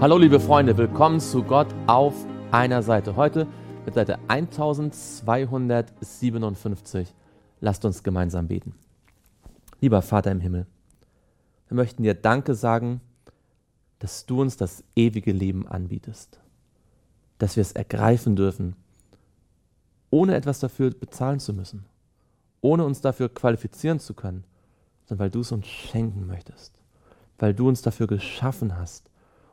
Hallo liebe Freunde, willkommen zu Gott auf einer Seite. Heute mit Seite 1257. Lasst uns gemeinsam beten. Lieber Vater im Himmel, wir möchten dir Danke sagen, dass du uns das ewige Leben anbietest, dass wir es ergreifen dürfen, ohne etwas dafür bezahlen zu müssen, ohne uns dafür qualifizieren zu können, sondern weil du es uns schenken möchtest, weil du uns dafür geschaffen hast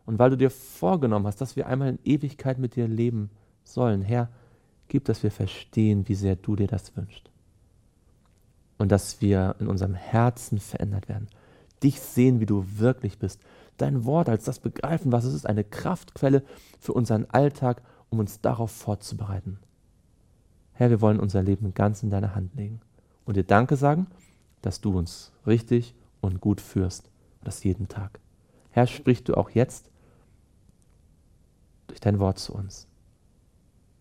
und weil du dir vorgenommen hast, dass wir einmal in Ewigkeit mit dir leben sollen, Herr, gib, dass wir verstehen, wie sehr du dir das wünschst. Und dass wir in unserem Herzen verändert werden. Dich sehen, wie du wirklich bist. Dein Wort als das begreifen, was es ist, eine Kraftquelle für unseren Alltag, um uns darauf vorzubereiten. Herr, wir wollen unser Leben ganz in deine Hand legen und dir Danke sagen, dass du uns richtig und gut führst. Das jeden Tag. Herr, sprich du auch jetzt durch dein Wort zu uns.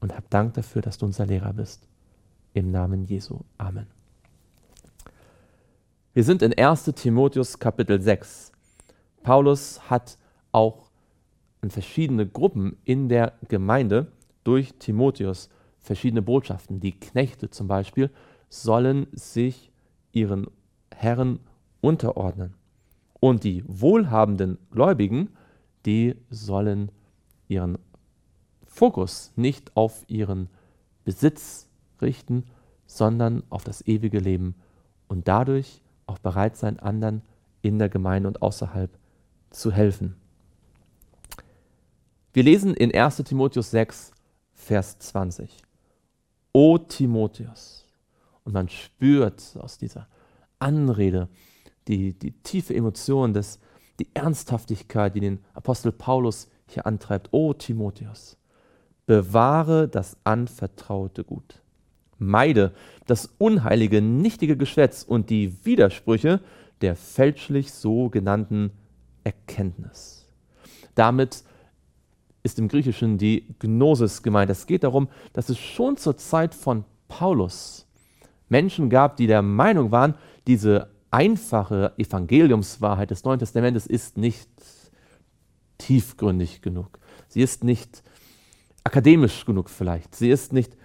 Und hab Dank dafür, dass du unser Lehrer bist. Im Namen Jesu. Amen. Wir sind in 1 Timotheus Kapitel 6. Paulus hat auch in verschiedene Gruppen in der Gemeinde durch Timotheus verschiedene Botschaften. Die Knechte zum Beispiel sollen sich ihren Herren unterordnen. Und die wohlhabenden Gläubigen, die sollen ihren Fokus nicht auf ihren Besitz richten, sondern auf das ewige Leben und dadurch auch bereit sein, anderen in der Gemeinde und außerhalb zu helfen. Wir lesen in 1 Timotheus 6, Vers 20. O Timotheus. Und man spürt aus dieser Anrede die, die tiefe Emotion, des, die Ernsthaftigkeit, die den Apostel Paulus hier antreibt. O Timotheus, bewahre das anvertraute Gut. Meide das unheilige, nichtige Geschwätz und die Widersprüche der fälschlich sogenannten Erkenntnis. Damit ist im Griechischen die Gnosis gemeint. Es geht darum, dass es schon zur Zeit von Paulus Menschen gab, die der Meinung waren, diese einfache Evangeliumswahrheit des Neuen Testamentes ist nicht tiefgründig genug. Sie ist nicht akademisch genug vielleicht. Sie ist nicht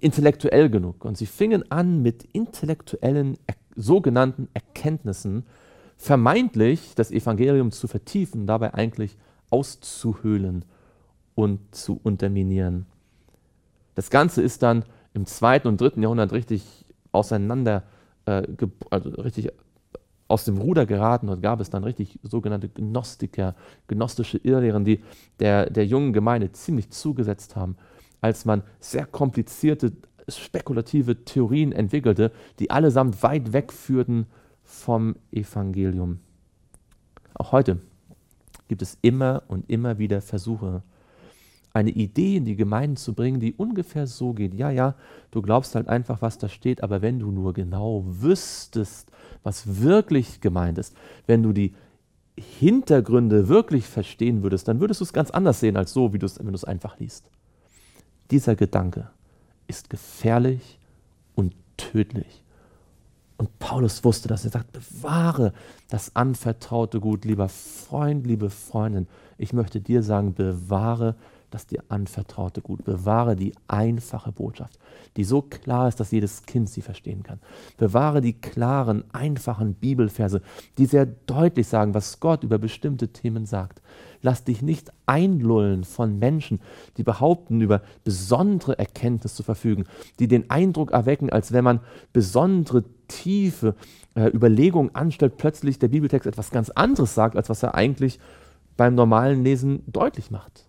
intellektuell genug. Und sie fingen an mit intellektuellen sogenannten Erkenntnissen vermeintlich das Evangelium zu vertiefen, dabei eigentlich auszuhöhlen und zu unterminieren. Das Ganze ist dann im zweiten und dritten Jahrhundert richtig auseinander, äh, also richtig aus dem Ruder geraten und gab es dann richtig sogenannte Gnostiker, gnostische Irrlehren, die der, der jungen Gemeinde ziemlich zugesetzt haben, als man sehr komplizierte, spekulative Theorien entwickelte, die allesamt weit wegführten vom Evangelium. Auch heute gibt es immer und immer wieder Versuche, eine Idee in die Gemeinden zu bringen, die ungefähr so geht. Ja, ja, du glaubst halt einfach, was da steht, aber wenn du nur genau wüsstest, was wirklich gemeint ist, wenn du die Hintergründe wirklich verstehen würdest, dann würdest du es ganz anders sehen als so, wie du es, wenn du es einfach liest. Dieser Gedanke ist gefährlich und tödlich. Und Paulus wusste das. Er sagt, bewahre das anvertraute Gut, lieber Freund, liebe Freundin. Ich möchte dir sagen, bewahre das dir anvertraute Gut. Bewahre die einfache Botschaft, die so klar ist, dass jedes Kind sie verstehen kann. Bewahre die klaren, einfachen Bibelverse, die sehr deutlich sagen, was Gott über bestimmte Themen sagt. Lass dich nicht einlullen von Menschen, die behaupten, über besondere Erkenntnis zu verfügen, die den Eindruck erwecken, als wenn man besondere tiefe äh, Überlegungen anstellt, plötzlich der Bibeltext etwas ganz anderes sagt, als was er eigentlich beim normalen Lesen deutlich macht.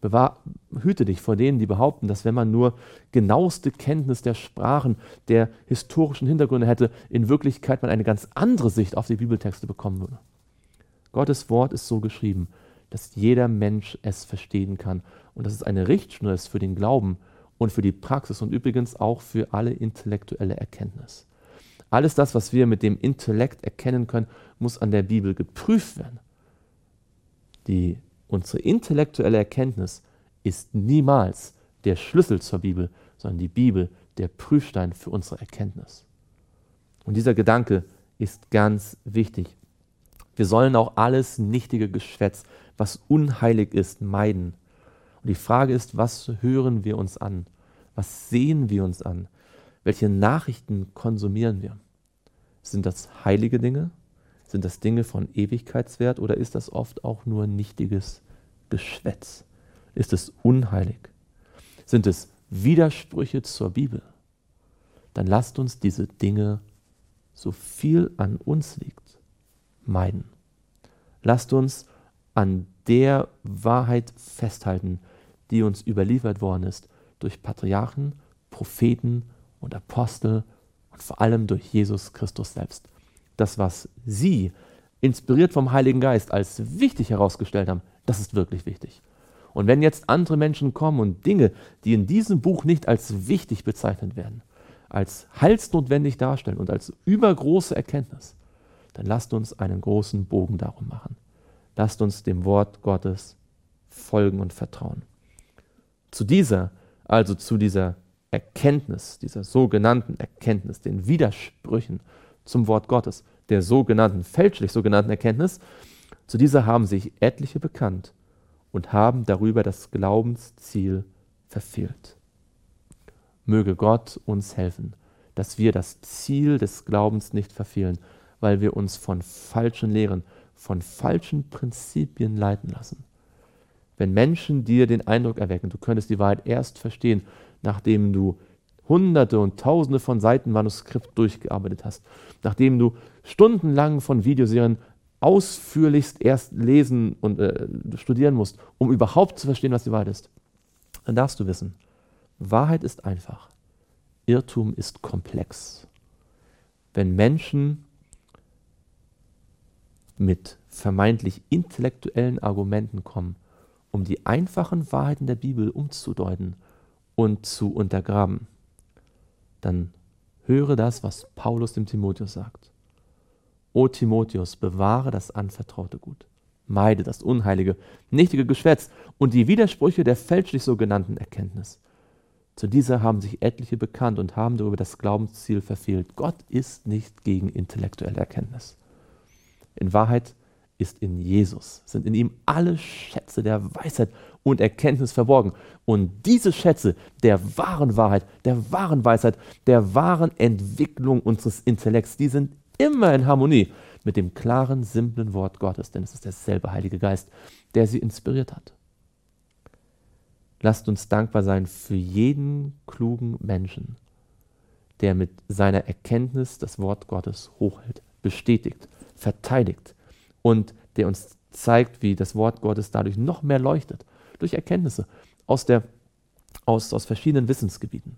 Bewahr, hüte dich vor denen, die behaupten, dass wenn man nur genaueste Kenntnis der Sprachen, der historischen Hintergründe hätte, in Wirklichkeit man eine ganz andere Sicht auf die Bibeltexte bekommen würde. Gottes Wort ist so geschrieben, dass jeder Mensch es verstehen kann und dass es eine Richtschnur ist für den Glauben und für die Praxis und übrigens auch für alle intellektuelle Erkenntnis. Alles das, was wir mit dem Intellekt erkennen können, muss an der Bibel geprüft werden. Die Unsere intellektuelle Erkenntnis ist niemals der Schlüssel zur Bibel, sondern die Bibel der Prüfstein für unsere Erkenntnis. Und dieser Gedanke ist ganz wichtig. Wir sollen auch alles nichtige Geschwätz, was unheilig ist, meiden. Und die Frage ist, was hören wir uns an? Was sehen wir uns an? Welche Nachrichten konsumieren wir? Sind das heilige Dinge? Sind das Dinge von Ewigkeitswert oder ist das oft auch nur nichtiges Geschwätz? Ist es unheilig? Sind es Widersprüche zur Bibel? Dann lasst uns diese Dinge, so viel an uns liegt, meiden. Lasst uns an der Wahrheit festhalten, die uns überliefert worden ist durch Patriarchen, Propheten und Apostel und vor allem durch Jesus Christus selbst. Das, was sie, inspiriert vom Heiligen Geist, als wichtig herausgestellt haben, das ist wirklich wichtig. Und wenn jetzt andere Menschen kommen und Dinge, die in diesem Buch nicht als wichtig bezeichnet werden, als heilsnotwendig darstellen und als übergroße Erkenntnis, dann lasst uns einen großen Bogen darum machen. Lasst uns dem Wort Gottes folgen und vertrauen. Zu dieser, also zu dieser Erkenntnis, dieser sogenannten Erkenntnis, den Widersprüchen zum Wort Gottes, der sogenannten, fälschlich sogenannten Erkenntnis, zu dieser haben sich etliche bekannt und haben darüber das Glaubensziel verfehlt. Möge Gott uns helfen, dass wir das Ziel des Glaubens nicht verfehlen, weil wir uns von falschen Lehren, von falschen Prinzipien leiten lassen. Wenn Menschen dir den Eindruck erwecken, du könntest die Wahrheit erst verstehen, nachdem du hunderte und tausende von Seiten Manuskript durchgearbeitet hast, nachdem du stundenlang von Videoserien ausführlichst erst lesen und äh, studieren musst, um überhaupt zu verstehen, was die Wahrheit ist, dann darfst du wissen, Wahrheit ist einfach, Irrtum ist komplex. Wenn Menschen mit vermeintlich intellektuellen Argumenten kommen, um die einfachen Wahrheiten der Bibel umzudeuten und zu untergraben, dann höre das, was Paulus dem Timotheus sagt. O Timotheus, bewahre das anvertraute Gut, meide das unheilige, nichtige Geschwätz und die Widersprüche der fälschlich sogenannten Erkenntnis. Zu dieser haben sich etliche bekannt und haben darüber das Glaubensziel verfehlt. Gott ist nicht gegen intellektuelle Erkenntnis. In Wahrheit ist in Jesus, sind in ihm alle Schätze der Weisheit und Erkenntnis verborgen. Und diese Schätze der wahren Wahrheit, der wahren Weisheit, der wahren Entwicklung unseres Intellekts, die sind immer in Harmonie mit dem klaren, simplen Wort Gottes, denn es ist derselbe Heilige Geist, der sie inspiriert hat. Lasst uns dankbar sein für jeden klugen Menschen, der mit seiner Erkenntnis das Wort Gottes hochhält, bestätigt, verteidigt und der uns zeigt, wie das Wort Gottes dadurch noch mehr leuchtet, durch Erkenntnisse aus, der, aus, aus verschiedenen Wissensgebieten.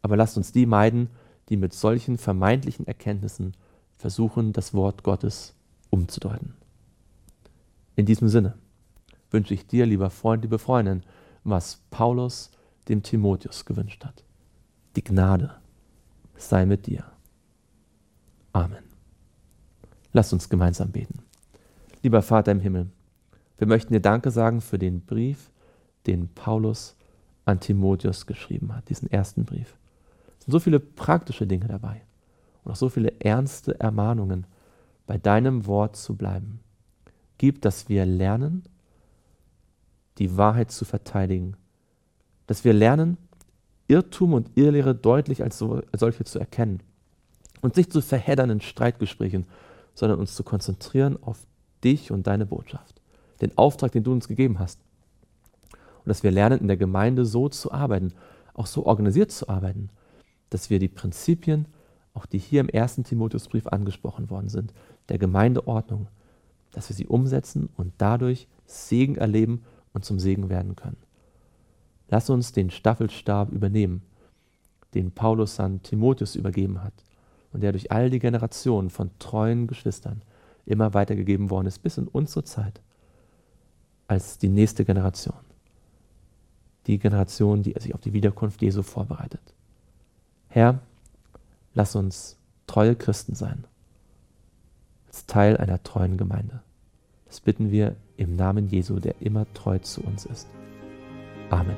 Aber lasst uns die meiden, die mit solchen vermeintlichen Erkenntnissen versuchen, das Wort Gottes umzudeuten. In diesem Sinne wünsche ich dir, lieber Freund, liebe Freundin, was Paulus dem Timotheus gewünscht hat. Die Gnade sei mit dir. Amen. Lass uns gemeinsam beten. Lieber Vater im Himmel, wir möchten dir Danke sagen für den Brief, den Paulus an Timotheus geschrieben hat, diesen ersten Brief. Es sind so viele praktische Dinge dabei und auch so viele ernste Ermahnungen, bei deinem Wort zu bleiben. Gib, dass wir lernen, die Wahrheit zu verteidigen, dass wir lernen, Irrtum und Irrlehre deutlich als, so, als solche zu erkennen und nicht zu verheddern in Streitgesprächen, sondern uns zu konzentrieren auf dich und deine Botschaft, den Auftrag, den du uns gegeben hast. Und dass wir lernen, in der Gemeinde so zu arbeiten, auch so organisiert zu arbeiten, dass wir die Prinzipien, auch die hier im ersten Timotheusbrief angesprochen worden sind, der Gemeindeordnung, dass wir sie umsetzen und dadurch Segen erleben und zum Segen werden können. Lass uns den Staffelstab übernehmen, den Paulus an Timotheus übergeben hat und der durch all die Generationen von treuen Geschwistern immer weitergegeben worden ist, bis in unsere Zeit, als die nächste Generation. Die Generation, die sich auf die Wiederkunft Jesu vorbereitet. Herr, lass uns treue Christen sein, als Teil einer treuen Gemeinde. Das bitten wir im Namen Jesu, der immer treu zu uns ist. Amen.